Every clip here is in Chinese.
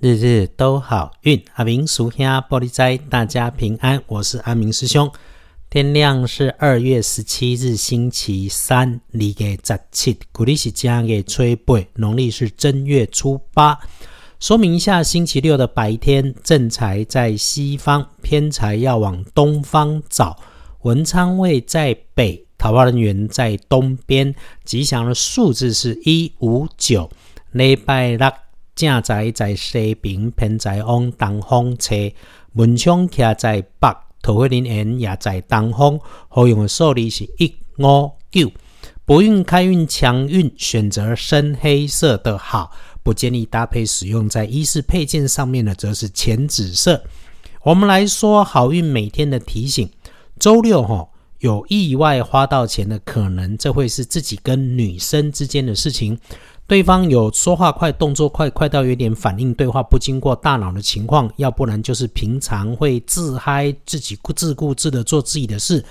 日日都好运，阿明属下玻璃斋，大家平安。我是阿明师兄。天亮是二月十七日，星期三，二月十七，古历是正月初八，农历是正月初八。说明一下，星期六的白天，正财在西方，偏财要往东方找。文昌位在北，桃花人员在东边。吉祥的数字是一五九。礼拜六。正在在西边，偏在往东方车，门窗徛在北，桃花林园也在东方。好用的数字是一五九。不运开运强运，选择深黑色的好，不建议搭配使用在衣饰配件上面的，则是浅紫色。我们来说好运每天的提醒，周六哈有意外花到钱的可能，这会是自己跟女生之间的事情。对方有说话快、动作快，快到有点反应对话不经过大脑的情况，要不然就是平常会自嗨，自己自顾自的做自己的事。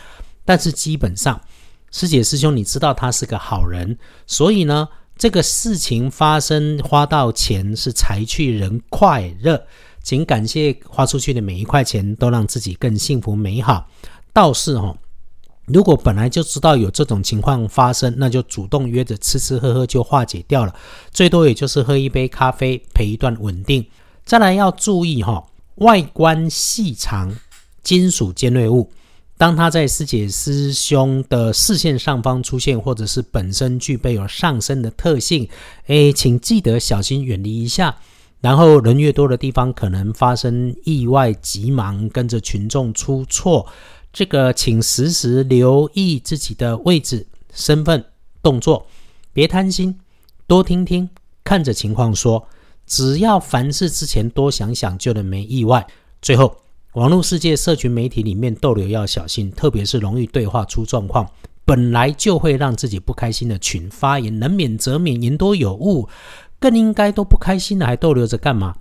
但是基本上，师姐师兄，你知道他是个好人，所以呢，这个事情发生花到钱是财去人快乐，请感谢花出去的每一块钱，都让自己更幸福美好。倒是哈。如果本来就知道有这种情况发生，那就主动约着吃吃喝喝就化解掉了，最多也就是喝一杯咖啡陪一段稳定。再来要注意哈，外观细长、金属尖锐物，当它在师姐师兄的视线上方出现，或者是本身具备有上升的特性，哎，请记得小心远离一下。然后人越多的地方，可能发生意外，急忙跟着群众出错。这个，请时时留意自己的位置、身份、动作，别贪心，多听听，看着情况说。只要凡事之前多想想，就能没意外。最后，网络世界、社群媒体里面逗留要小心，特别是容易对话出状况，本来就会让自己不开心的群发言，能免则免，言多有误，更应该都不开心了，还逗留着干嘛？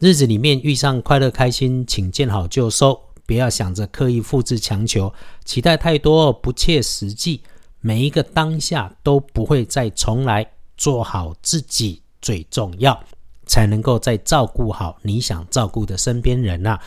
日子里面遇上快乐开心，请见好就收。不要想着刻意复制、强求，期待太多不切实际。每一个当下都不会再重来，做好自己最重要，才能够再照顾好你想照顾的身边人呐。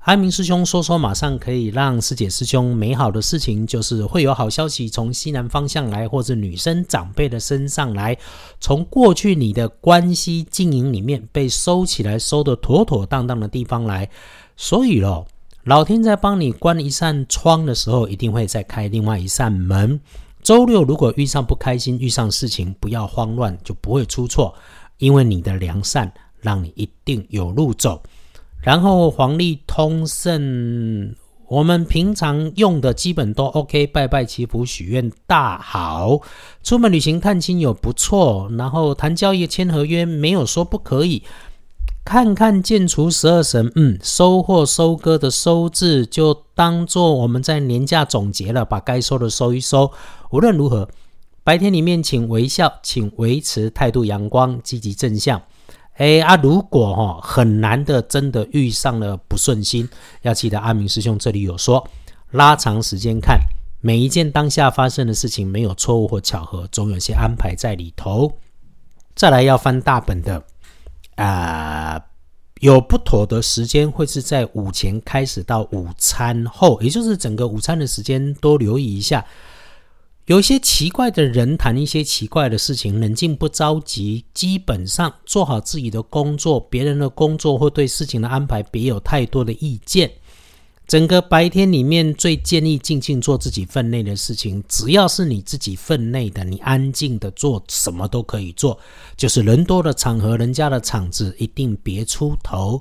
安明师兄说说，马上可以让师姐师兄美好的事情，就是会有好消息从西南方向来，或者女生长辈的身上来，从过去你的关系经营里面被收起来、收的妥妥当当的地方来。所以咯。老天在帮你关一扇窗的时候，一定会再开另外一扇门。周六如果遇上不开心、遇上事情，不要慌乱，就不会出错，因为你的良善让你一定有路走。然后黄历通胜，我们平常用的基本都 OK，拜拜祈福许愿大好，出门旅行探亲友不错，然后谈交易签合约没有说不可以。看看建除十二神，嗯，收获收割的收字就当做我们在年假总结了，把该收的收一收。无论如何，白天里面请微笑，请维持态度阳光、积极正向。哎啊，如果哈很难的，真的遇上了不顺心，要记得阿明师兄这里有说，拉长时间看每一件当下发生的事情，没有错误或巧合，总有些安排在里头。再来要翻大本的。啊，有不妥的时间会是在午前开始到午餐后，也就是整个午餐的时间，多留意一下。有一些奇怪的人谈一些奇怪的事情，冷静不着急，基本上做好自己的工作，别人的工作或对事情的安排别有太多的意见。整个白天里面最建议静静做自己分内的事情，只要是你自己分内的，你安静的做什么都可以做。就是人多的场合，人家的场子一定别出头。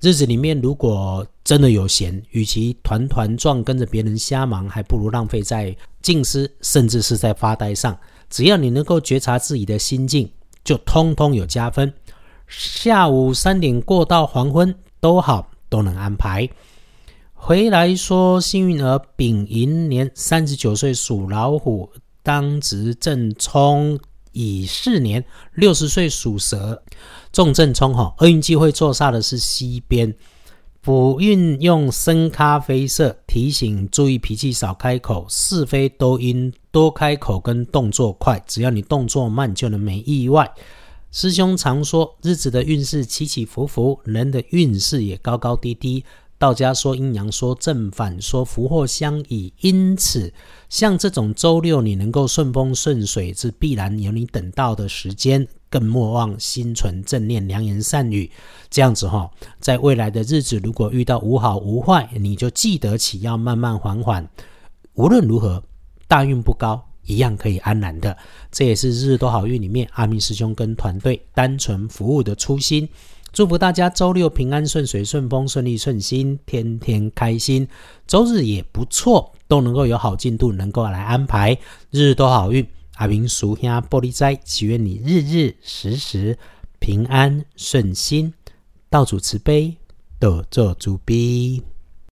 日子里面如果真的有闲，与其团团转跟着别人瞎忙，还不如浪费在静思，甚至是在发呆上。只要你能够觉察自己的心境，就通通有加分。下午三点过到黄昏都好，都能安排。回来说，幸运儿丙寅年三十九岁属老虎，当值正冲乙巳年六十岁属蛇，重正冲哈。厄运机会坐煞的是西边，补运用深咖啡色，提醒注意脾气少开口，是非都因多开口跟动作快，只要你动作慢就能没意外。师兄常说，日子的运势起起伏伏，人的运势也高高低低。道家说阴阳，说正反，说福祸相倚。因此，像这种周六你能够顺风顺水，是必然有你等到的时间。更莫忘心存正念，良言善语。这样子哈，在未来的日子，如果遇到无好无坏，你就记得起要慢慢缓缓。无论如何，大运不高，一样可以安然的。这也是日日都好运里面阿明师兄跟团队单纯服务的初心。祝福大家周六平安顺水顺风顺利顺心，天天开心。周日也不错，都能够有好进度，能够来安排，日日都好运。阿明叔兄玻璃斋，祈愿你日日时时平安顺心，道主慈悲，得做主逼。